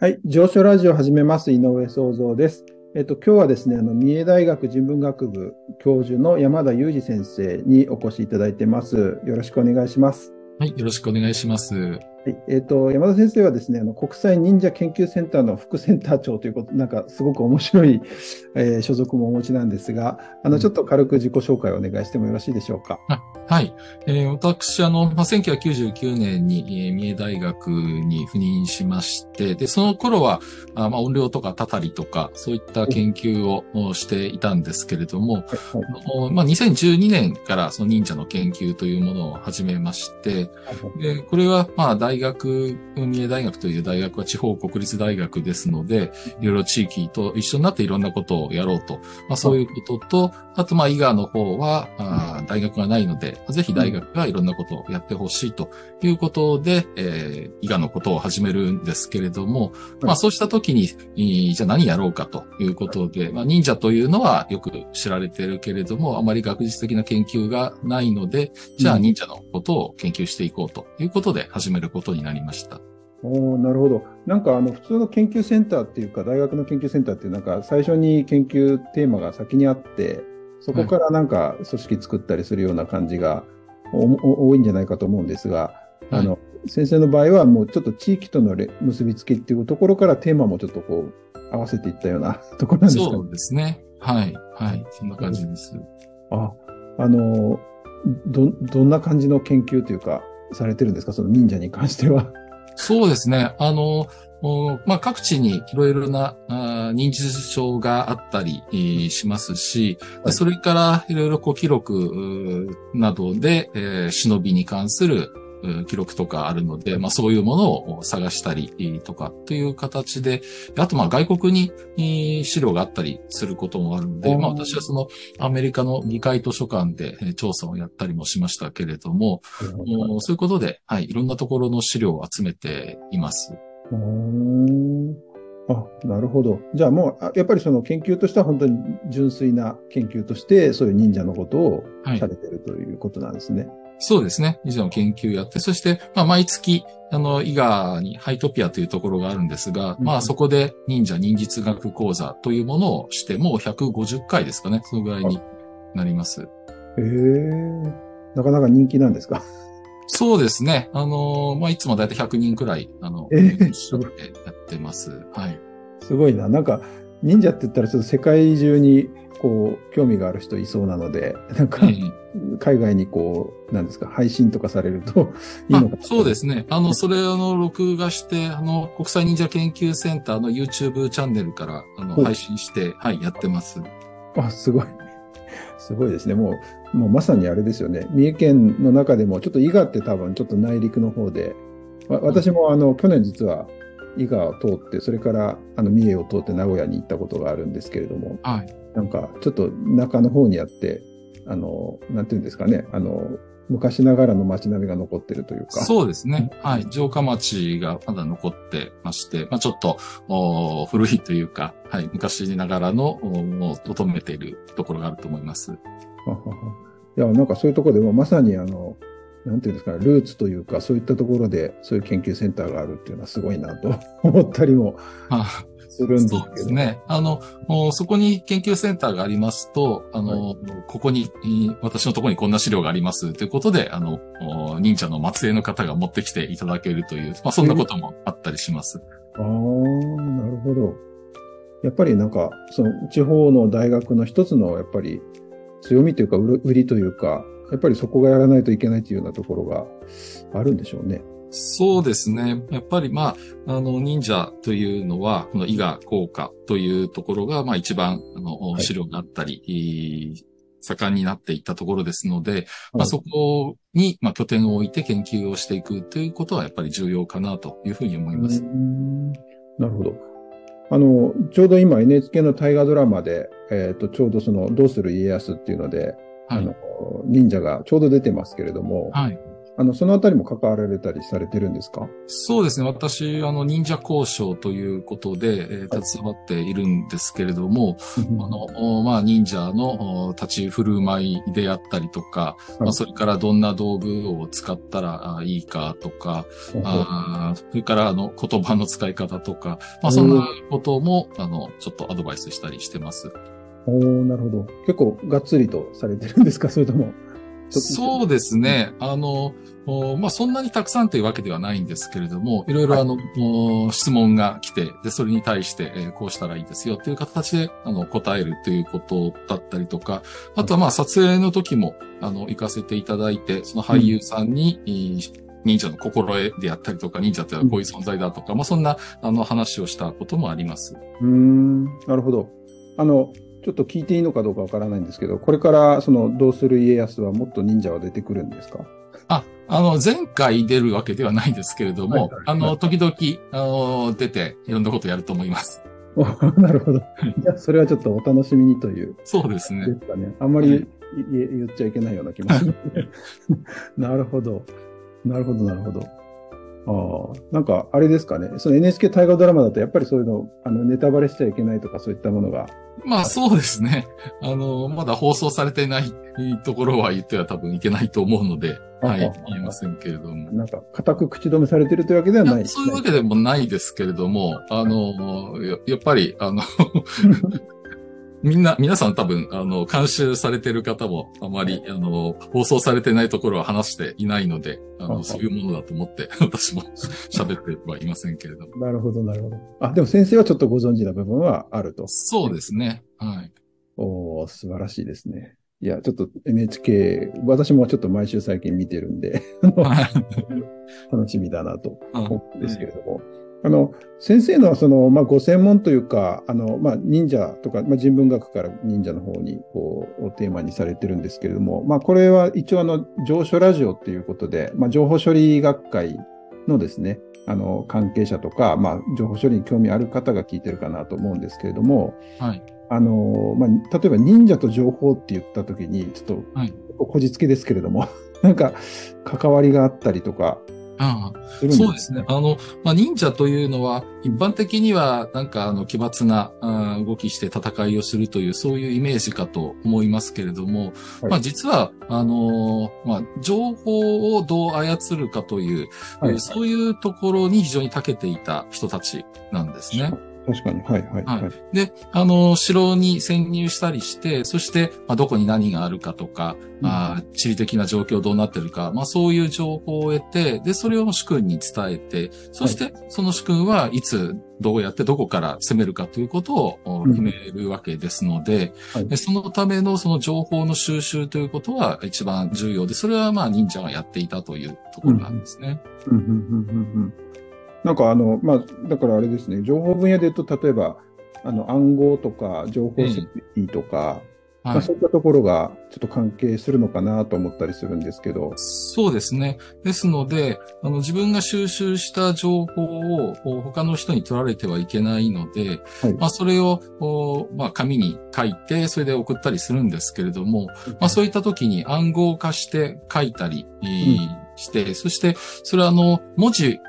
はい。上昇ラジオ始めます。井上創造です。えっと、今日はですね、あの、三重大学人文学部教授の山田裕二先生にお越しいただいてます。よろしくお願いします。はい、よろしくお願いします。はい。えっと、山田先生はですね、あの、国際忍者研究センターの副センター長ということ、なんかすごく面白い、えー所属もお持ちなんですが、あの、ちょっと軽く自己紹介をお願いしてもよろしいでしょうか？はい。えー私、あの、まあ、1999年に、えー三重大学に赴任しまして、で、その頃は、あまあ、音量とかたたりとか、そういった研究をおしていたんですけれども、はい。おまあ、2012年からその忍者の研究というものを始めまして、で、これは、まあ、大学、三重大学という大学は地方国立大学ですので、いろいろ地域と一緒になっていろんなことをやろうと。まあ、そういうことと、あと、まあ、伊賀の方は、あー大学がないので、ぜひ大学がいろんなことをやってほしいということで、えー伊賀のことを始めるんですけれども、まあ、そうした時に、いいじゃあ何やろうかということで、まあ、忍者というのはよく知られてるけれども、あまり学術的な研究がないので、じゃあ忍者のことを研究していこうということで始めることになりました。おーなるほど。なんかあの普通の研究センターっていうか大学の研究センターってなんか最初に研究テーマが先にあってそこからなんか組織作ったりするような感じが多いんじゃないかと思うんですが、あの先生の場合はもうちょっと地域とのれ結びつきっていうところからテーマもちょっとこう合わせていったようなところなんですかね。そうですね。はい。はい。そんな感じです。あ、あの、ど、どんな感じの研究というかされてるんですか？その忍者に関しては。そうですね。あの、おまあ、各地にいろいろな認知症があったりえーしますし、はいそれからいろいろこう記録などで、えー忍びに関する記録とかあるので、まあそういうものを探したりえーとかという形で、あとまあ外国にえー資料があったりすることもあるので、まあ私はそのアメリカの議会図書館でえー調査をやったりもしましたけれども、そういうことで、はい、いろんなところの資料を集めています。あ、なるほど。じゃあもう、あやっぱりその研究としては本当に純粋な研究として、そういう忍者のことをはいされてるということなんですね。そうですね。以上の研究をやって、そして、まあ、毎月、あの、伊賀にハイトピアというところがあるんですが、うんまあ、そこで忍者忍術学講座というものをして、もう150回ですかね。そのぐらいになります。へえ。なかなか人気なんですか？そうですね。あの、まあ、いつもだいたい100人くらい、あの、えー一緒でやってます。はい。すごいな。なんか、忍者って言ったらちょっと世界中にこう、興味がある人いそうなので、なんか、ええ海外にこう、なんですか、配信とかされるといいのかあそうですね。あの、それ、あの、録画して、あの、国際忍者研究センターの YouTube チャンネルから、あの、うん配信して、はい、やってます。あ、すごい。すごいですね。もう、もうまさにあれですよね。三重県の中でも、ちょっと伊賀って多分ちょっと内陸の方で、わ私もあの、去年実は伊賀を通って、それからあの、三重を通って名古屋に行ったことがあるんですけれども、はい。なんかちょっと中の方にあって、あの、なんていうんですかね、あの、昔ながらの街並みが残ってるというか。そうですね。はい。城下町がまだ残ってまして、まあちょっと、お古いというか、はい。昔ながらの、おもう、とどめているところがあると思います。はははいや、なんかそういうところでもまさにあの、なんていうんですかね、ルーツというか、そういったところでそういう研究センターがあるっていうのはすごいなと思ったりもあするんですけど。そうですね。あの、おそこに研究センターがありますと、あの、ここに、い私のところにこんな資料がありますということで、あの、お忍者の末裔の方が持ってきていただけるという、まあそんなこともあったりします。ああ、なるほど。やっぱりなんか、その地方の大学の一つのやっぱり強みというか、売りというか、やっぱりそこがやらないといけないというようなところがあるんでしょうね。そうですね。やっぱりまあ、あの、忍者というのは、この伊賀効果というところが、まあ一番、あの、い資料があったり、えー盛んになっていったところですので、まはいあそこに、まあ拠点を置いて研究をしていくということはやっぱり重要かなというふうに思いますなるほど。あの、ちょうど今 NHK の大河ドラマで、えっ、と、ちょうどその、どうする家康っていうので、はい。あの、忍者がちょうど出てますけれども、はい。あの、そのあたりも関わられたりされてるんですか？そうですね。私、あの、忍者交渉ということで、えー、携わっているんですけれども、あの、まあ、忍者の立ち振る舞いであったりとか、まあ、それからどんな道具を使ったらいいかとか、あそれからあの、言葉の使い方とか、まあ、そんなことも、あの、ちょっとアドバイスしたりしてます。おなるほど。結構がっつりとされてるんですか？それとも。そうですね。あの、まあ、そんなにたくさんというわけではないんですけれども、いろいろあの、はい、質問が来て、で、それに対して、えー、こうしたらいいですよという形で、あの、答えるということだったりとか、あとはまあ、撮影の時も、あの、行かせていただいて、その俳優さんに、うん忍者の心得であったりとか、忍者ってこういう存在だとか、うん、まあそんな、あの話をしたこともあります。うん、なるほど。あの、ちょっと聞いていいのかどうかわからないんですけど、これからその、どうする家康はもっと忍者は出てくるんですか？あ、あの、前回出るわけではないんですけれども、はいはいはい、あの、時々、あの、出て、いろんなことやると思います。なるほど。いや、それはちょっとお楽しみにという。そうですね。ですかね。あんまり、はい、言っちゃいけないような気もす。なるほど。なるほど、なるほど。なんか、あれですかね。その NHK 大河ドラマだと、やっぱりそういうの、あの、ネタバレしちゃいけないとか、そういったものが。まあ、そうですね。あの、まだ放送されていないところは言っては多分いけないと思うので、はい、言えませんけれども。なんか、固く口止めされてるというわけではないそういうわけでもないですけれども、あの、ややっぱり、あの みんな、皆さん多分、あの、監修されてる方もあまり、あの、放送されてないところは話していないので、あの、そういうものだと思って、私も 喋ってはいませんけれども。なるほど、なるほど。あ、でも先生はちょっとご存知な部分はあると。そうですね。はい。お素晴らしいですね。いや、ちょっと NHK、私もちょっと毎週最近見てるんで 楽しみだなと思うんですけれども。あの、先生のその、まあ、ご専門というか、あの、まあ、忍者とか、まあ、人文学から忍者の方に、こう、テーマにされてるんですけれども、まあ、これは一応あの、上書ラジオっていうことで、まあ、情報処理学会のですね、あの、関係者とか、まあ、情報処理に興味ある方が聞いてるかなと思うんですけれども、はい。あの、まあ、例えば忍者と情報って言ったときに、ちょっと、はい、こじつけですけれども、なんか、関わりがあったりとか、ああそうですね。あの、まあ、忍者というのは、一般的には、なんか、あの、奇抜な動きして戦いをするという、そういうイメージかと思いますけれども、はい、まあ、実は、あの、まあ、情報をどう操るかという、はい、そういうところに非常に長けていた人たちなんですね。確かに。はい、はい、はい。で、あの、城に潜入したりして、そして、まあ、どこに何があるかとか、うん、あ地理的な状況どうなってるか、まあ、そういう情報を得て、で、それを主君に伝えて、そして、その主君はいつ、どうやってどこから攻めるかということを決めるわけですので、うんはい、そのためのその情報の収集ということは一番重要で、それはまあ忍者がやっていたというところなんですね。うんうんうんうんうんなんかあの、まあ、だからあれですね、情報分野で言うと、例えば、あの、暗号とか、情報セキュリティとか、まあ、そういったところがちょっと関係するのかなと思ったりするんですけど。そうですね。ですので、あの自分が収集した情報を他の人に取られてはいけないので、はい、まあそれを、まあ、紙に書いて、それで送ったりするんですけれども、まあそういった時に暗号化して書いたり、して、うん、そしてそれはあの文字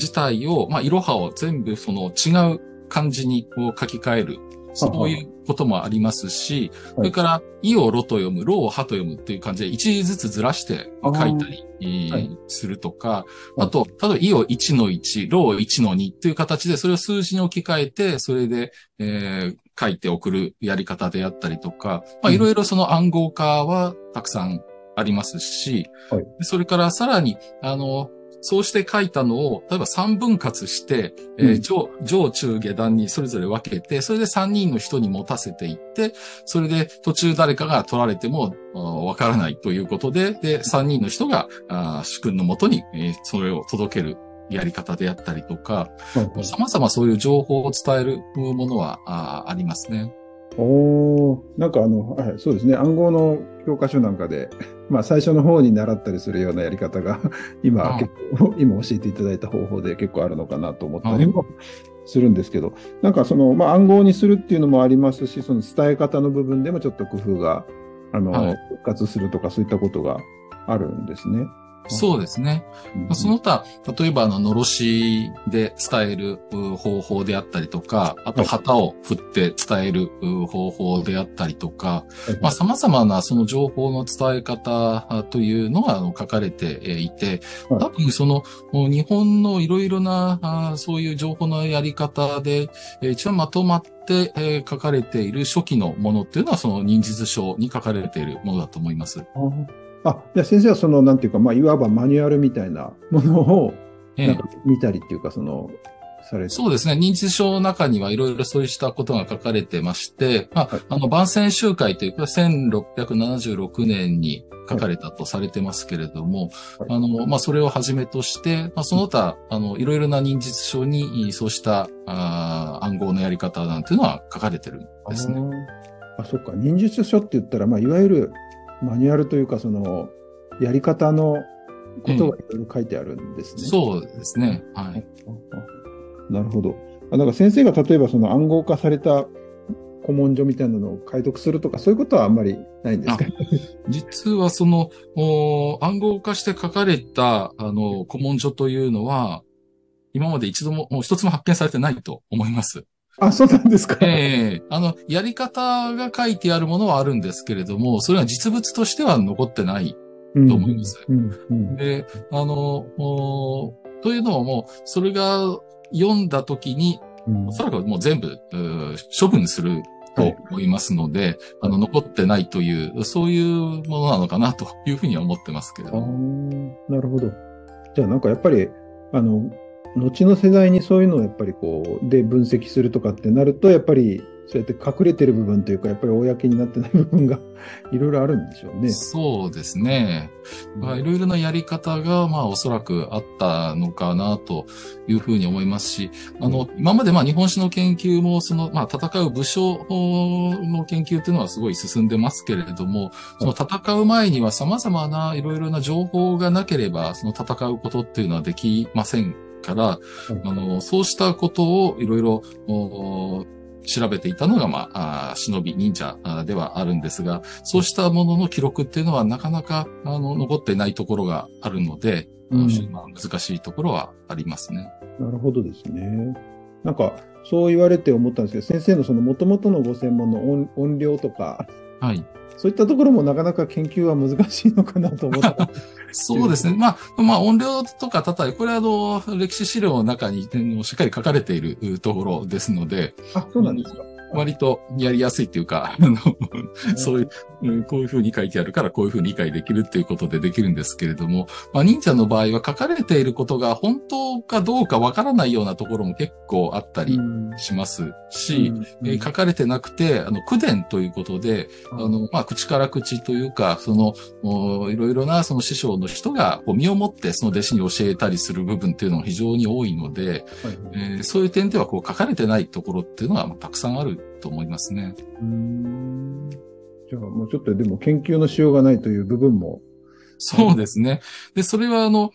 自体を、まあ、いろはを全部その違う漢字にこう書き換える。そういうこともありますし、それから、いをろと読む、ろをはと読むっていう感じで、一字ずつずらして書いたり、するとか、あと、例えば、いを1の1、ろを1の2っていう形で、それを数字に置き換えて、それで、えー、書いて送るやり方であったりとか、まあ、いろいろその暗号化はたくさんありますし、はい、それからさらに、あの、そうして書いたのを、例えば3分割して、うん、えー、上、上中下段にそれぞれ分けて、それで3人の人に持たせていって、それで途中誰かが取られてもわからないということで、で、3人の人が、あ主君のもとに、えー、それを届けるやり方であったりとか、様々そういう情報を伝えるものはあありますね。おなんかあの、はい、そうですね。暗号の教科書なんかで、まあ最初の方に習ったりするようなやり方が、今結構、今教えていただいた方法で結構あるのかなと思ったりもするんですけど、なんかその、まあ暗号にするっていうのもありますし、その伝え方の部分でもちょっと工夫が、あの、復活するとかそういったことがあるんですね。そうですね。まあ、その他、例えば、あの、のろしで伝える方法であったりとか、あと、旗を振って伝える方法であったりとか、まあ、様々なその情報の伝え方というのが書かれていて、多分その、日本のいろいろな、そういう情報のやり方で、一番まとまって、え書かれている初期のものっていうのは、その忍術書に書かれているものだと思います。あ、じゃあ先生はその、なんていうか、まあ、いわばマニュアルみたいなものを、なんか見たりっていうか、その、されそうですね。認知症の中にはいろいろそうしたことが書かれてまして、まあ、はい、あの、万戦集会というか、1676年に書かれたとされてますけれども、はい、あの、まあ、それをはじめとして、まあ、その他、あの、いろいろな認知症に、そうした、あ暗号のやり方なんていうのは書かれてるんですね。あ、そっか。認知症って言ったら、まあ、いわゆるマニュアルというか、その、やり方のことがいろいろ書いてあるんですね。うん、そうですね。はい。なるほど。あなんか先生が例えばその暗号化された古文書みたいなのを解読するとか、そういうことはあんまりないんですか？実はその暗号化して書かれたあの古文書というのは、今まで一度も、もう一つも発見されてないと思います。あ、そうなんですか。ええー、あの、やり方が書いてあるものはあるんですけれども、それは実物としては残ってないと思います。うんうん、で、あの、というのももう、それが読んだ時に、うん、おそらくもう全部、処分すると思いますので、はい、あの、残ってないという、そういうものなのかなというふうには思ってますけれども。なるほど。じゃあなんかやっぱり、あの、後の世代にそういうのをやっぱりこう、で分析するとかってなると、やっぱりそうやって隠れてる部分というか、やっぱり公になってない部分が いろいろあるんでしょうね。そうですね。まあ、いろいろなやり方が、まあ、おそらくあったのかな、というふうに思いますし、あの、今まで、まあ、日本史の研究も、その、まあ、戦う武将の研究っていうのはすごい進んでますけれども、その戦う前には様々ないろいろな情報がなければ、その戦うことっていうのはできませんから、あの、そうしたことをいろいろ、調べていたのが、まあ、忍び忍者ではあるんですが、そうしたものの記録っていうのはなかなか、あの、残ってないところがあるので、うん、難しいところはありますね。なるほどですね。なんか、そう言われて思ったんですけど、先生のその元々のご専門の音音量とか、はい。そういったところもなかなか研究は難しいのかなと思った。そうですね。まあ、まあ、音量とかたたり、これはあの、歴史資料の中にしっかり書かれているところですので。あ、そうなんですか。割とやりやすいっていうか、あの、そういう、こういうふうに書いてあるからこういうふうに理解できるっていうことでできるんですけれども、まあ、忍者の場合は書かれていることが本当かどうかわからないようなところも結構あったりしますし、え書かれてなくて、あの、口伝ということで、あの、まあ、口から口というか、その、いろいろなその師匠の人がこう身をもってその弟子に教えたりする部分っていうのが非常に多いので、はい、えー、そういう点ではこう書かれてないところっていうのはたくさんあると思いますね。うんじゃあもうちょっとでも研究のしようがないという部分も。そうですね。で、それはあの、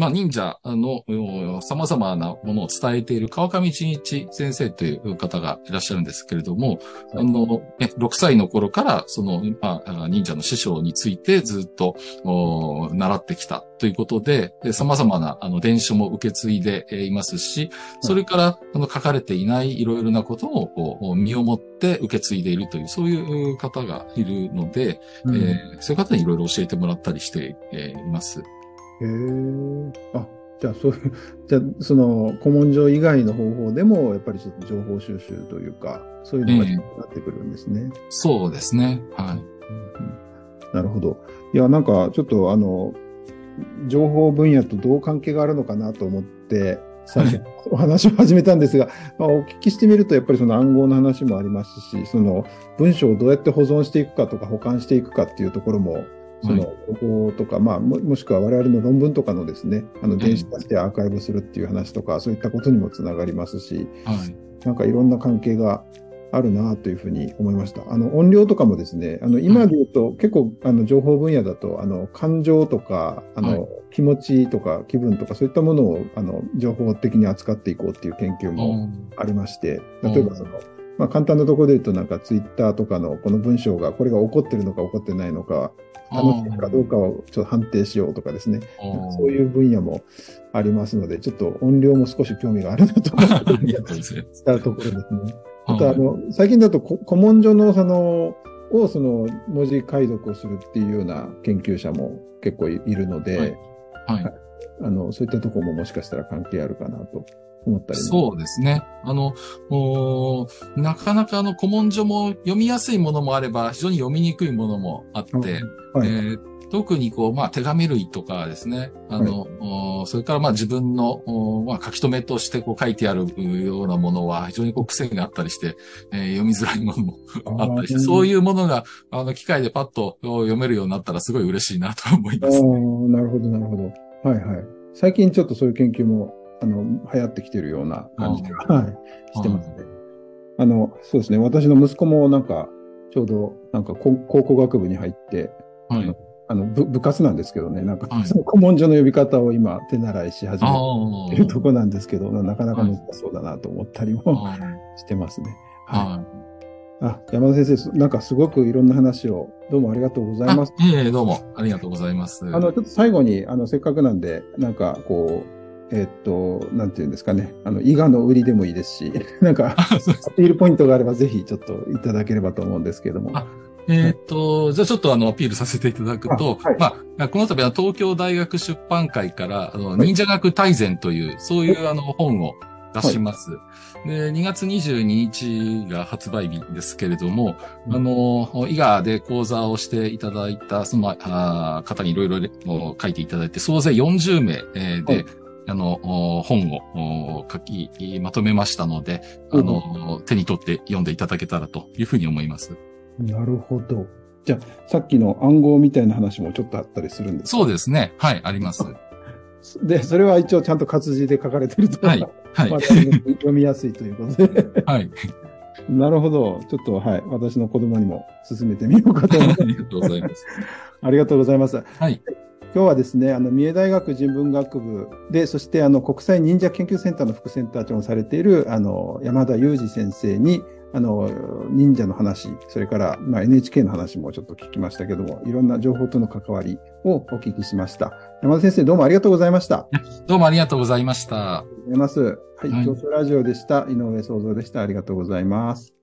まあ、忍者の様々なものを伝えている川上真一先生という方がいらっしゃるんですけれども、あの、6歳の頃からその、まあ、忍者の師匠についてずっと習ってきたということで、で様々なあの伝書も受け継いでいますし、それからあの書かれていないいろいろなことをこう身をもって受け継いでいるという、そういう方がいるので、うん、えー、そういう方にいろいろ教えてもらったりしています。へえ。あ、じゃあそういう、じゃあその古文書以外の方法でも、やっぱりちょっと情報収集というか、そういうのが必要になってくるんですね。えー、そうですね。はい、うんうん。なるほど。いや、なんかちょっとあの、情報分野とどう関係があるのかなと思って、最初 お話を始めたんですが、まあ、お聞きしてみると、やっぱりその暗号の話もありますし、その文章をどうやって保存していくかとか保管していくかっていうところもその情報とか、まあも、もしくは我々の論文とかのですね、あの電子化してアーカイブするっていう話とか、そういったことにもつながりますし、はい、なんかいろんな関係があるなというふうに思いました。あの音量とかもですね、あの今で言うと、結構あの情報分野だと、あの感情とか、あの、気持ちとか気分とかそういったものをあの情報的に扱っていこうっていう研究もありまして、例えばその、まあ、簡単なところで言うと、なんかツイッターとかのこの文章が、これが起こってるのか起こってないのか、楽しいかどうかをちょっと判定しようとかですね、そういう分野もありますので、ちょっと音量も少し興味があるなと思って、したところですね。あと、あの、最近だと古文書のその、をその文字解読をするっていうような研究者も結構いるので、はい、はい、あの、そういったところももしかしたら関係あるかなと思ったりそうですね。あの、なかなかあの古文書も読みやすいものもあれば、非常に読みにくいものもあって、はい、えー、特にこう、まあ、手紙類とかですね。あの、はい、それからまあ自分の、まあ、書き留めとしてこう書いてあるようなものは非常にこう癖があったりして、えー、読みづらいものもあったりして、そういうものが、あの、機械でパッと読めるようになったらすごい嬉しいなと思います、ね。なるほど、なるほど。はいはい。最近ちょっとそういう研究もあの、流行ってきてるような感じが、はい、してますね。あの、そうですね。私の息子もなんか、ちょうど、なんか、考古学部に入って、はい、あの部、部活なんですけどね、なんか、はい、その古文書の呼び方を今、手習いし始めているとこなんですけど、なかなか難しそうだなと思ったりもしてますね。はい。あ、山田先生、なんかすごくいろんな話を、どうもありがとうございます。いえいえ、どうもありがとうございます。あの、ちょっと最後に、あの、せっかくなんで、なんか、こう、えっと、なんていうんですかね、あの、伊賀の売りでもいいですし、なんか、アピールポイントがあればぜひちょっといただければと思うんですけども。えっ、と、じゃあちょっとあの、アピールさせていただくと、はい、まあ、この度は東京大学出版会から、あの、忍者学大全という、そういうあの、本を出します。はい、で、2月22日が発売日ですけれども、うん、あの、伊賀で講座をしていただいた、その、あ方にいろいろ書いていただいて、総勢40名で、はいあの、本を書き、まとめましたので、あの、手に取って読んでいただけたらというふうに思います。なるほど。じゃあ、さっきの暗号みたいな話もちょっとあったりするんですか？そうですね。はい、あります。で、それは一応ちゃんと活字で書かれてると。はい。はい。まあ、読みやすいということで。はい。なるほど。ちょっと、はい。私の子供にも進めてみようかと思います。ありがとうございます。ありがとうございます。はい。今日はですね、あの、三重大学人文学部で、そしてあの、国際忍者研究センターの副センター長をされている、あの、山田裕二先生に、あの、忍者の話、それから、まあ、NHK の話もちょっと聞きましたけども、いろんな情報との関わりをお聞きしました。山田先生、どうもありがとうございました。どうもありがとうございました。ありがとうございます。はい、はい、教師ラジオでした。井上創造でした。ありがとうございます。